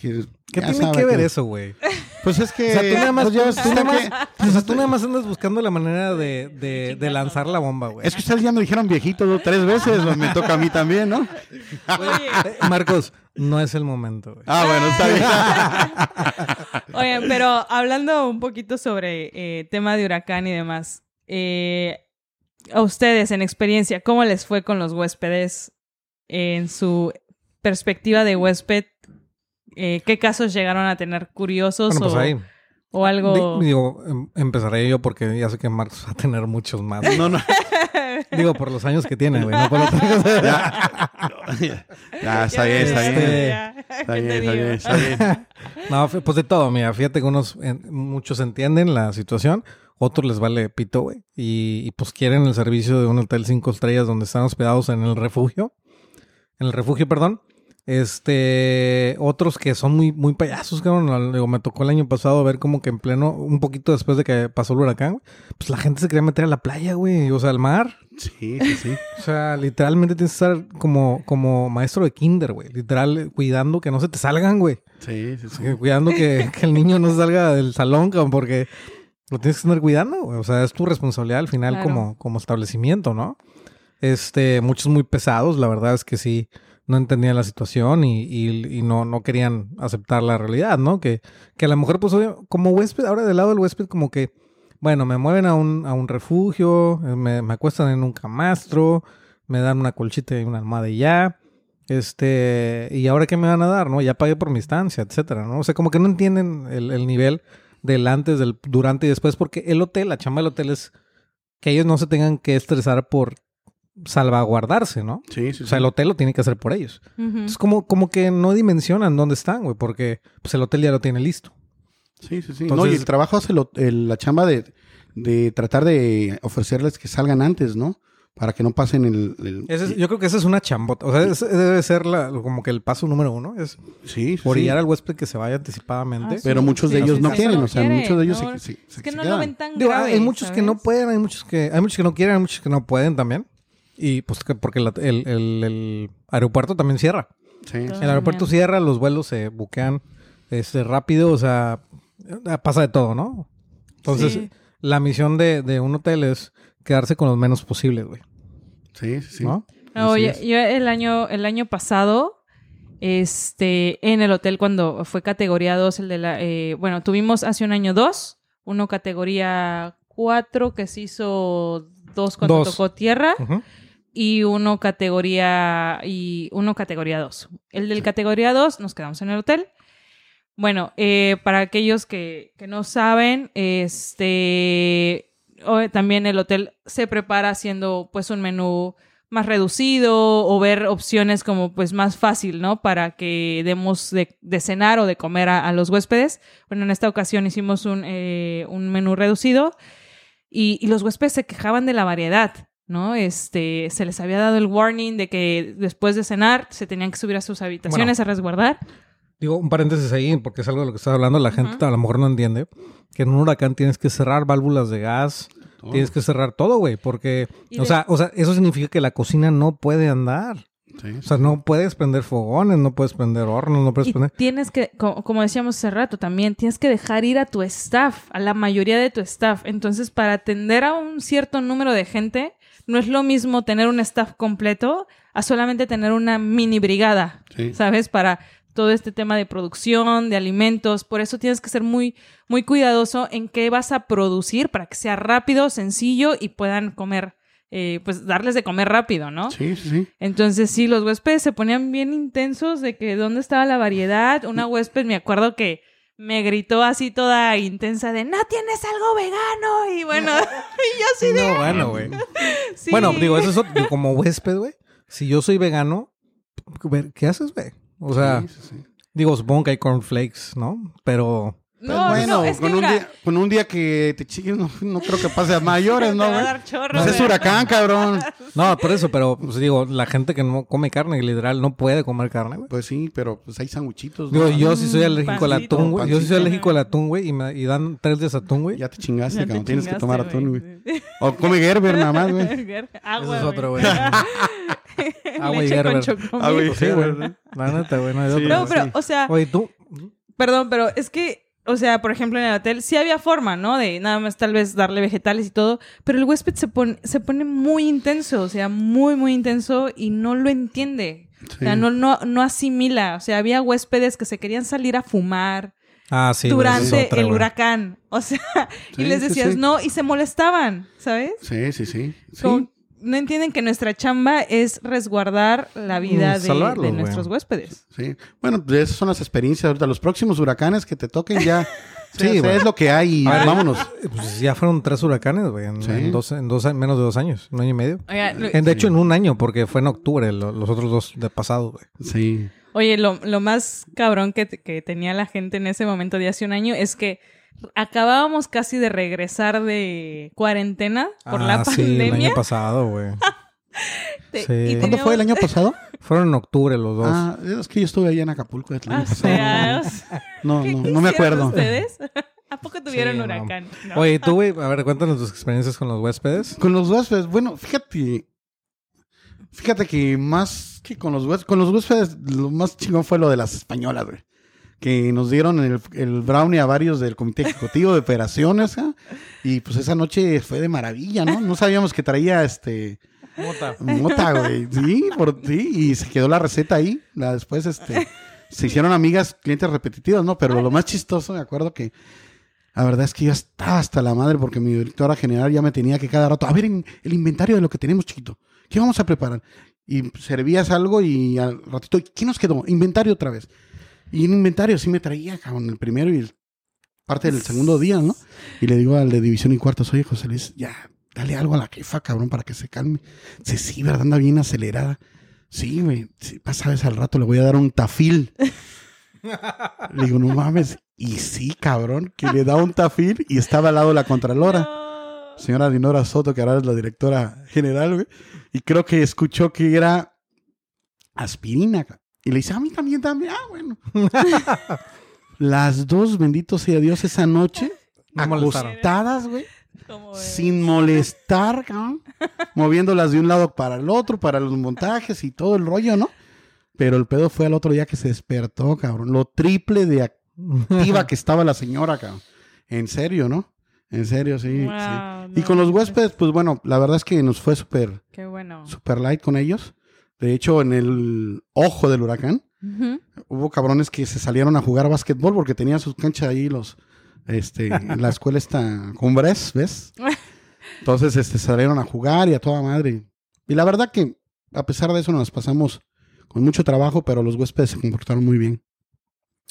que ¿Qué tiene que ver eso, güey? Pues es que... O sea, tú nada más, pues ya tú está nada que- más, o sea, tú nada más andas buscando la manera de, de, de lanzar la bomba, güey. Es que ustedes ya me dijeron viejito dos, tres veces, me toca a mí también, ¿no? Eh, Marcos, no es el momento, güey. Ah, bueno, está bien. Oigan, pero hablando un poquito sobre eh, tema de huracán y demás, eh, a ustedes en experiencia, ¿cómo les fue con los huéspedes en su perspectiva de huésped? Eh, ¿Qué casos llegaron a tener curiosos Bueno, pues o, ahí. O algo? Di- digo, em- empezaré yo porque ya sé que Marcos va a tener muchos más. No, no. Digo, por los años que tiene, güey, no por otra cosa. Ya, ya, está bien, está Este, bien. Está ¿qué bien, está bien, está bien. No, pues de todo, mira, fíjate que unos, en- muchos entienden la situación, otros les vale pito, güey, y, y, pues quieren el servicio de un hotel cinco estrellas donde están hospedados en el refugio, en el refugio, perdón. Este, otros que son muy, muy payasos, cabrón. Digo, me tocó el año pasado ver como que en pleno, un poquito después de que pasó el huracán, güey, pues la gente se quería meter a la playa, güey, o sea, al mar. Sí, sí, sí. O sea, literalmente tienes que estar como, como maestro de kinder, güey. Literal, cuidando que no se te salgan, güey. Sí, sí, sí. Cuidando que, que el niño no salga del salón, cabrón, porque lo tienes que tener cuidando, güey. O sea, es tu responsabilidad al final Claro. como, como establecimiento, ¿no? Este, muchos muy pesados, la verdad es que sí, no entendían la situación y, y- no, no querían aceptar la realidad, ¿no? Que, que a lo mejor, pues, como huésped, ahora del lado del huésped, como que, bueno, me mueven a un, a un refugio, eh, me, me acuestan en un camastro, me dan una colchita y una almohada y ya. Este, y ahora qué me van a dar, ¿no? Ya pagué por mi estancia, etcétera, ¿no? O sea, como que no entienden el, el nivel del antes, del durante y después, porque el hotel, la chamba del hotel es que ellos no se tengan que estresar por salvaguardarse, ¿no? Sí, sí, O sea, el hotel lo tiene que hacer por ellos. Ujú. Es como, como que no dimensionan dónde están, güey, porque pues el hotel ya lo tiene listo. Sí, sí, sí. Entonces- no, y el trabajo hace lo- el- la chamba de, de tratar de ofrecerles que salgan antes, ¿no? Para que no pasen el... el- Ese es- yo creo que esa es una chambota. O sea, ese debe ser la- como que el paso número uno. Es sí, sí, orillar sí. al huésped que se vaya anticipadamente. Ah, sí. Pero muchos de ellos sí, no sí, quieren, no o sea, muchos de ellos no, se, se- Es se que no quedan. lo ven tan Digo, grave, hay muchos que no pueden, hay muchos que, hay muchos que no quieren, hay muchos que no pueden también. Y pues que porque la- el, el- el aeropuerto también cierra. Sí, sí. El aeropuerto cierra, los vuelos se buquean este, rápido, o sea, eh, pasa de todo, ¿no? Entonces, Sí. la misión de, de un hotel es quedarse con los menos posibles, güey. Sí, sí, sí. ¿No? No, Así yo, yo el año, el año pasado, este, en el hotel cuando fue categoría 2, el de la, eh, bueno, tuvimos hace un año dos, uno categoría 4 que se hizo dos cuando Dos. tocó tierra Ujú. Y uno categoría y uno categoría 2. El del categoría 2 nos quedamos en el hotel. Bueno, eh, para aquellos que, que no saben, este también el hotel se prepara haciendo pues un menú más reducido o ver opciones como pues más fácil, ¿no? Para que demos de, de cenar o de comer a, a los huéspedes. Bueno, en esta ocasión hicimos un, eh, un menú reducido y, y los huéspedes se quejaban de la variedad, ¿no? Este, se les había dado el warning de que después de cenar se tenían que subir a sus habitaciones a resguardar. Digo, un paréntesis ahí, porque es algo de lo que estás hablando, la gente a lo mejor no entiende, que en un huracán tienes que cerrar válvulas de gas, tienes que cerrar todo, güey, porque, o de- sea, o sea, eso significa que la cocina no puede andar. Sí. O sea, no puedes prender fogones, no puedes prender hornos, no puedes Y prender... tienes que, co- como decíamos hace rato también, tienes que dejar ir a tu staff, a la mayoría de tu staff. Entonces, para atender a un cierto número de gente, no es lo mismo tener un staff completo a solamente tener una mini brigada, Sí. ¿sabes? Para todo este tema de producción, de alimentos. Por eso tienes que ser muy, muy cuidadoso en qué vas a producir para que sea rápido, sencillo y puedan comer, eh, pues darles de comer rápido, ¿no? Sí, sí, sí. Entonces sí, los huéspedes se ponían bien intensos de que dónde estaba la variedad. Una huésped me acuerdo que me gritó así toda intensa de no tienes algo vegano y bueno, y yo sí de No, bueno, güey. sí. Bueno, digo, eso es otro- digo, como huésped, güey. Si yo soy vegano, ¿qué haces, güey? O sea, Sí, sí, sí. digo, supongo que hay cornflakes, ¿no? Pero No, Pues no, bueno, no, es que con, un mira, día, con un día que te chinguen, no, no creo que pase a mayores, te ¿no, va a güey? dar chorro, Pues es huracán, cabrón. No, por eso, pero pues, digo, la gente que no come carne, literal, no puede comer carne, güey. Pues sí, pero pues hay sanguchitos. Digo, yo sí soy alérgico al atún, güey. Yo sí soy alérgico al atún, güey, y, me, y dan tres días atún, güey. Ya te chingaste, Ya te cabrón. Tienes que tomar atún, güey. O come Gerber nada más, güey. Agua, Eso es otro, güey. Agua y Gerber. Agua y sí, güey. Gerber. La neta, güey, no hay de Sí. otra, No, pero, o sea, Oye, tú, Perdón, pero es que, o sea, por ejemplo, en el hotel sí había forma, ¿no? De nada más tal vez darle vegetales y todo, pero el huésped se pone, se pone muy intenso, o sea, muy, muy intenso y no lo entiende. O sea, no, no, no asimila. O sea, había huéspedes que se querían salir a fumar Ah, sí, durante otra, el güey. huracán. O sea, y les decías no y se molestaban, ¿sabes? Sí, sí, sí. Sí. Como- no entienden que nuestra chamba es resguardar la vida Mm, de, salvarlos, de güey. nuestros huéspedes. Sí. Bueno, pues esas son las experiencias. Ahorita los próximos huracanes que te toquen ya. Sí, sí, es lo que hay. y A ver, vámonos. Pues ya fueron tres huracanes, güey, en, Sí. en dos, en dos, a- menos de dos años, un año y medio. Oiga, lo- En- de hecho, en un año, porque fue en octubre, lo- los otros dos de pasado, güey. Sí. Oye, lo, lo más cabrón que, que tenía la gente en ese momento de hace un año es que acabábamos casi de regresar de cuarentena por la Ah, sí, el pandemia. año pasado, güey. Sí. y ¿Cuándo fue el año pasado? Fueron en octubre los dos. Ah, es que yo estuve allá en Acapulco el año Ah, pasado. No, ¿qué- no, no me acuerdo. ustedes? ¿A poco tuvieron Sí, no. huracán? No. Oye, tú, güey, a ver, cuéntanos tus experiencias con los huéspedes. Con los huéspedes, bueno, fíjate. Fíjate que más que con los huéspedes, con los huéspedes, lo más chingón fue lo de las españolas, güey. Que nos dieron el, el brownie a varios del comité ejecutivo de operaciones, ¿ah? Y pues esa noche fue de maravilla, ¿no? No sabíamos que traía este mota, güey. Sí, por sí, y se quedó la receta ahí. La, después, este, se hicieron amigas, clientes repetitivos, ¿no? Pero lo más chistoso, me acuerdo que la verdad es que yo estaba hasta la madre porque mi directora general ya me tenía que cada rato, a ver en el inventario de lo que tenemos, chiquito. ¿Qué vamos a preparar? Y servías algo y al ratito, ¿qué nos quedó? Inventario otra vez. Y en inventario sí me traía, cabrón, el primero y el parte del segundo día, ¿no? Y le digo al de división y cuartos, oye, José Luis, ya, dale algo a la jefa, cabrón, para que se calme. Dice, sí, ¿verdad? Anda bien acelerada. Sí, güey, sí, pues, sabes, al rato le voy a dar un tafil. Le digo, no mames. Y sí, cabrón, que le da un tafil y estaba al lado de la Contralora. No. Señora Dinora Soto, que ahora es la directora general, güey. Y creo que escuchó que era aspirina. ca- Y le dice, a mí también, también. Ah, bueno. Las dos, bendito sea Dios, esa noche, No acostadas, güey, sin molestar, cabrón. moviéndolas de un lado para el otro, para los montajes y todo el rollo, ¿no? Pero el pedo fue al otro día que se despertó, cabrón. Lo triple de activa que estaba la señora, cabrón. En serio, ¿no? En serio, sí. Wow, sí. Y con los huéspedes, pues bueno, la verdad es que nos fue súper, Qué bueno. súper light con ellos. De hecho, en el ojo del huracán, hubo cabrones que se salieron a jugar básquetbol porque tenían sus canchas ahí los, este, en la escuela está Cumbres, ¿ves? Entonces, este, salieron a jugar y a toda madre. Y la verdad que, a pesar de eso, nos pasamos con mucho trabajo, pero los huéspedes se comportaron muy bien.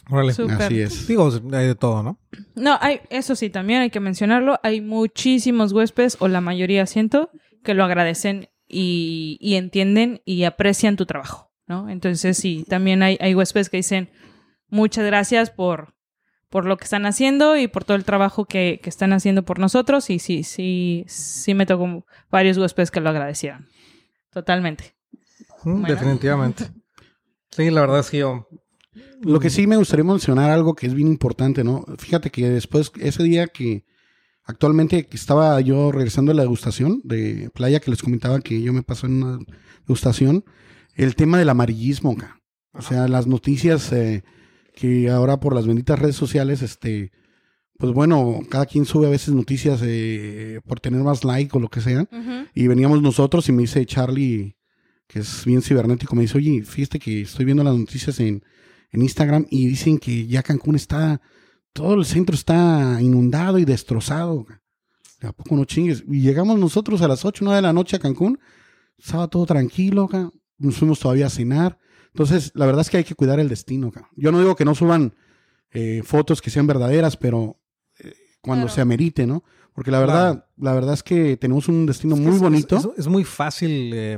Órale. Así es. Digo, hay de todo, ¿no? No, hay, eso sí, también hay que mencionarlo. Hay muchísimos huéspedes, o la mayoría siento, que lo agradecen y, y entienden y aprecian tu trabajo, ¿no? Entonces, sí, también hay, hay huéspedes que dicen muchas gracias por, por lo que están haciendo y por todo el trabajo que, que están haciendo por nosotros. Y sí, sí, sí me tocó varios huéspedes que lo agradecieron. Totalmente. Mm, Bueno. Definitivamente. Sí, la verdad es que yo. Lo que sí me gustaría mencionar algo que es bien importante, ¿no? Fíjate que después, ese día que actualmente estaba yo regresando a la degustación de playa, que les comentaba que yo me pasé en una degustación, el tema del amarillismo, ca. o sea, las noticias eh, que ahora por las benditas redes sociales, este, pues bueno, cada quien sube a veces noticias eh, por tener más like o lo que sea, y veníamos nosotros y me dice Charlie, que es bien cibernético, me dice, oye, fíjate que estoy viendo las noticias en, en Instagram y dicen que ya Cancún está, todo el centro está inundado y destrozado. ¿A poco no chingues? Y llegamos nosotros a las 8, 9 de la noche a Cancún, estaba todo tranquilo, nos fuimos todavía a cenar. Entonces, la verdad es que hay que cuidar el destino. ca. Yo no digo que no suban eh, fotos que sean verdaderas, pero eh, cuando Claro. se amerite, ¿no? Porque la verdad, la verdad es que tenemos un destino Es que muy es- bonito. Es, es muy fácil eh,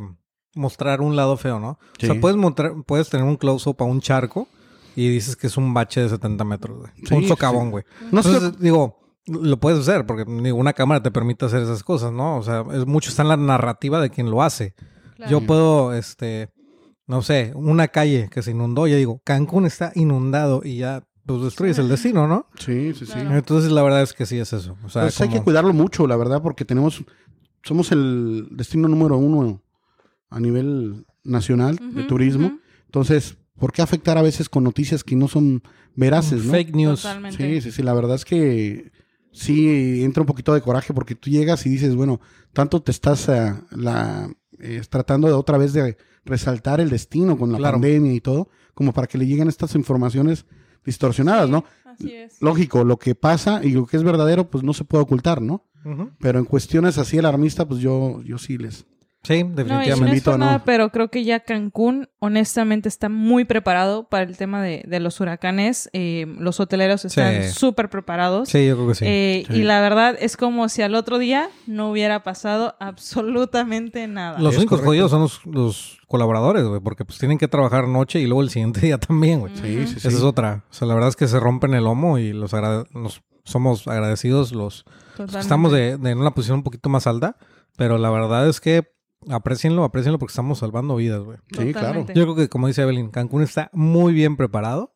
mostrar un lado feo, ¿no? Sí. O sea, puedes, mostrar, puedes tener un close-up a un charco y dices que es un bache de 70 metros, güey. Sí, un sí, socavón, sí. güey. No sé- Entonces, digo, lo puedes hacer porque ninguna cámara te permite hacer esas cosas, ¿no? O sea, es mucho está en la narrativa de quien lo hace. Claro. Yo puedo, este, no sé, una calle que se inundó, ya digo, Cancún está inundado y ya, pues destruyes el destino, ¿no? Sí, sí, sí. Claro. Entonces, la verdad es que sí es eso. O sea, Pues hay que cuidarlo mucho, la verdad, porque tenemos, somos el destino número uno a nivel nacional de turismo. Entonces, ¿por qué afectar a veces con noticias que no son veraces, no? fake news. Totalmente. Sí, sí, sí. La verdad es que sí entra un poquito de coraje porque tú llegas y dices, bueno, tanto te estás eh, la, eh, tratando de otra vez de resaltar el destino con la Claro. pandemia y todo, como para que le lleguen estas informaciones distorsionadas, ¿no? Así es. Lógico, lo que pasa y lo que es verdadero, pues no se puede ocultar, ¿no? Pero en cuestiones así alarmistas, pues yo, yo sí les. Sí, No, no definitivamente. es Invito por a no. nada, pero creo que ya Cancún, honestamente, está muy preparado para el tema de, de los huracanes. Eh, los hoteleros están Sí. súper preparados. Sí, yo creo que sí. Eh, Sí. Y la verdad es como si al otro día no hubiera pasado absolutamente nada. los es únicos correcto. jodidos son los, los colaboradores, güey, porque pues tienen que trabajar noche y luego el siguiente día también, güey. Sí, sí, sí. Esa es otra. O sea, la verdad es que se rompen el lomo y los, agrade- nos somos agradecidos los, los que estamos de, de en una posición un poquito más alta, pero la verdad es que aprecienlo, aprecienlo porque estamos salvando vidas, güey. Sí, claro. Yo creo que, como dice Evelyn, Cancún está muy bien preparado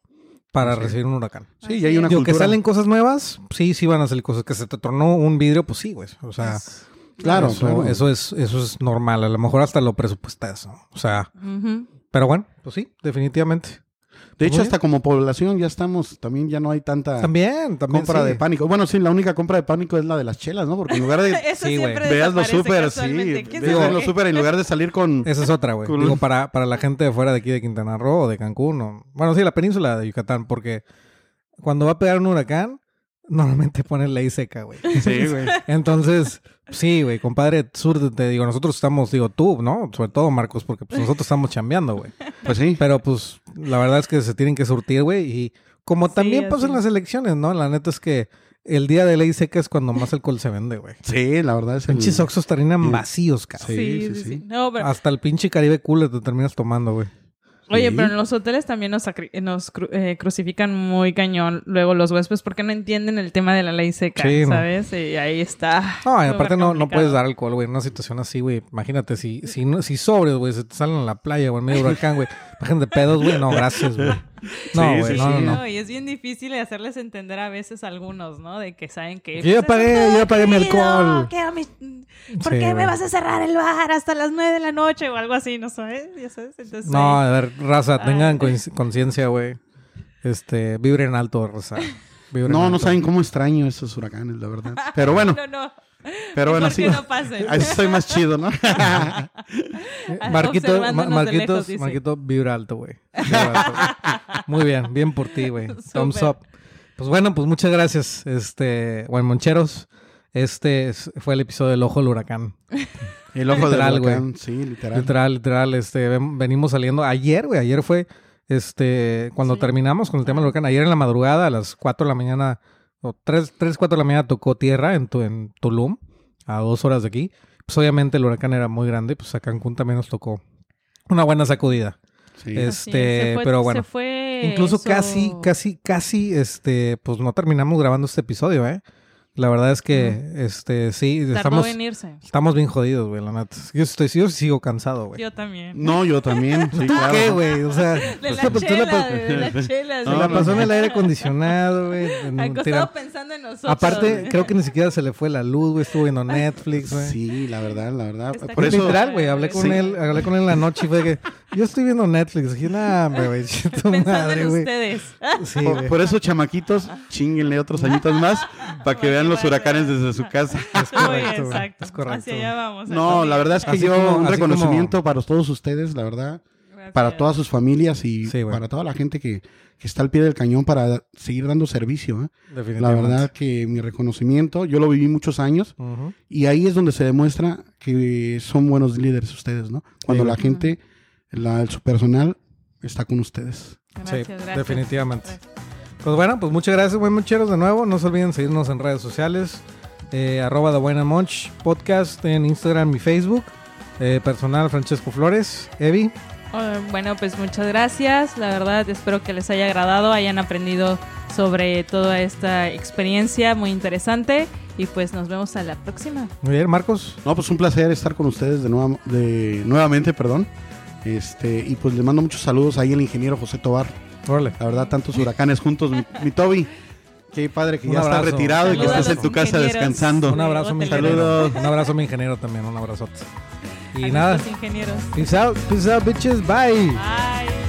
para Sí. recibir un huracán. Sí, y hay una. Digo, que cultura. salen cosas nuevas, sí, sí van a salir cosas. Que se te tornó un vidrio, pues sí, güey. O sea, Claro, eso, claro. eso es, eso es normal. A lo mejor hasta lo presupuestas, ¿no? O sea, pero bueno, pues sí, definitivamente. De hecho, hasta como población ya estamos, también ya no hay tanta También, también. compra sí. de pánico. Bueno, sí, la única compra de pánico es la de las chelas, ¿no? Porque en lugar de Sí, veas lo desaparece súper, sí, casualmente. ¿Qué veas sabe? lo súper en lugar de salir con... Esa es otra, güey. Digo, para, para la gente de fuera de aquí de Quintana Roo o de Cancún, o... bueno, sí, la península de Yucatán, porque cuando va a pegar un huracán, normalmente ponen ley seca, güey. Sí, güey. Entonces, sí, güey, compadre, sur, te digo, nosotros estamos, digo, tú, ¿no? Sobre todo, Marcos, porque pues nosotros estamos chambeando, güey. Pues sí. Pero pues, la verdad es que se tienen que surtir, güey. Y como Sí, también pasa en así. las elecciones, ¿no? La neta es que el día de ley seca es cuando más alcohol se vende, güey. Sí, la verdad es el... Pinches oxos terminan Sí. vacíos, cabrón. Sí, Sí, sí, sí, sí. sí. No, pero- Hasta el pinche Caribe Cooler te terminas tomando, güey. Oye, pero en los hoteles también nos, nos cru- eh, crucifican muy cañón luego los huéspedes porque no entienden el tema de la ley seca, Sí, no. ¿sabes? Y ahí está. No, y aparte no, no puedes dar alcohol, güey. En una situación así, güey. Imagínate, si, si, si sobres, güey, se te salen a la playa o en medio de huracán, güey. Imagínate pedos, güey. No, gracias, güey. No, Sí, güey, sí, no, no, sí. no. Y es bien difícil hacerles entender a veces a algunos, ¿no? De que saben que... Yo ya pues, pagué, es yo ya pagué mi alcohol. mi- ¿Por Sí, qué me vas a cerrar el bar hasta las nueve de la noche o algo así? ¿No sabes? ¿Ya sabes? Entonces, No, a ver, raza, tengan Ay. coinc- conciencia, güey. Este, vibren alto, raza. Vibren No, no saben cómo extraño esos huracanes, la verdad. Pero bueno, No, no. Pero bueno, Mejor sí. no estoy más chido, ¿no? Marquito, Ma- Marquitos, lejos. Marquito, vibra alto, güey. Muy bien, bien por ti, güey. Thumbs up. Pues bueno, pues muchas gracias, este, Moncheros. Este es- fue el episodio del Ojo del Huracán. El ojo Literal, del güey. huracán, sí, literal. Literal, literal, este, ven- venimos saliendo. Ayer, güey, ayer fue, este, cuando Sí. terminamos con el tema del huracán, ayer en la madrugada, a las 4 de la mañana, o 3, 3 4 de la mañana tocó tierra en, tu, en Tulum, a dos horas de aquí. Pues obviamente el huracán era muy grande, pues a Cancún también nos tocó una buena sacudida. Sí. Este, se fue, pero bueno. Se fue Incluso eso. casi, casi, casi, este, pues no terminamos grabando este episodio, ¿eh? La verdad es que, este, sí, Tardó estamos, en irse. estamos bien jodidos, güey, la neta. Yo estoy, yo sigo cansado, güey. Yo también. No, yo también. Sí, ¿Tú claro. qué, güey? O sea, De pues, la tú- tú la chela, pas- de la chela. se No, la no, pasó en el aire acondicionado, güey. Acostado tira- pensando en nosotros. Aparte, creo que ni siquiera se le fue la luz, güey. Estuvo viendo Netflix, güey. Sí, la verdad, la verdad. Está Por eso, Literal, güey. Hablé con Sí. él, hablé con él en la noche y fue que yo estoy viendo Netflix. Dije, nah, hombre, güey. Pensando madre, en ustedes. Sí, por, eso, chamaquitos, chinguenle otros añitos más para que vean los huracanes desde su casa. Es correcto, exacto. Es correcto. Hacia allá vamos. No, la verdad es que Así yo como- un reconocimiento para todos ustedes, la verdad, Gracias. para todas sus familias y Sí, para toda la gente que, que está al pie del cañón para seguir dando servicio. ¿eh? La verdad que mi reconocimiento, yo lo viví muchos años y ahí es donde se demuestra que son buenos líderes ustedes, ¿no? Cuando Sí, la gente, la, su personal está con ustedes. Gracias, sí, gracias. definitivamente. Gracias. Pues bueno, pues muchas gracias, buen moncheros, de nuevo. No se olviden seguirnos en redes sociales. Eh, arroba The Buena Monch Podcast en Instagram y Facebook. Eh, personal Francesco Flores. Evi. Oh, Bueno, pues muchas gracias. La verdad, espero que les haya agradado, hayan aprendido sobre toda esta experiencia muy interesante. Y pues nos vemos a la próxima. Muy bien, Marcos. No, pues un placer estar con ustedes de, nueva, de nuevamente, perdón. Este, y pues le mando muchos saludos ahí al ingeniero José Tobar. Órale. La verdad, tantos huracanes juntos. Mi, mi Toby, qué padre que Un ya está abrazo. retirado y que estés en tu casa descansando. Un abrazo, mi ingeniero. Saludos. Un abrazo, mi ingeniero también. Un abrazote. A Y nada. ingenieros. Peace out, peace out, bitches. Bye. Bye.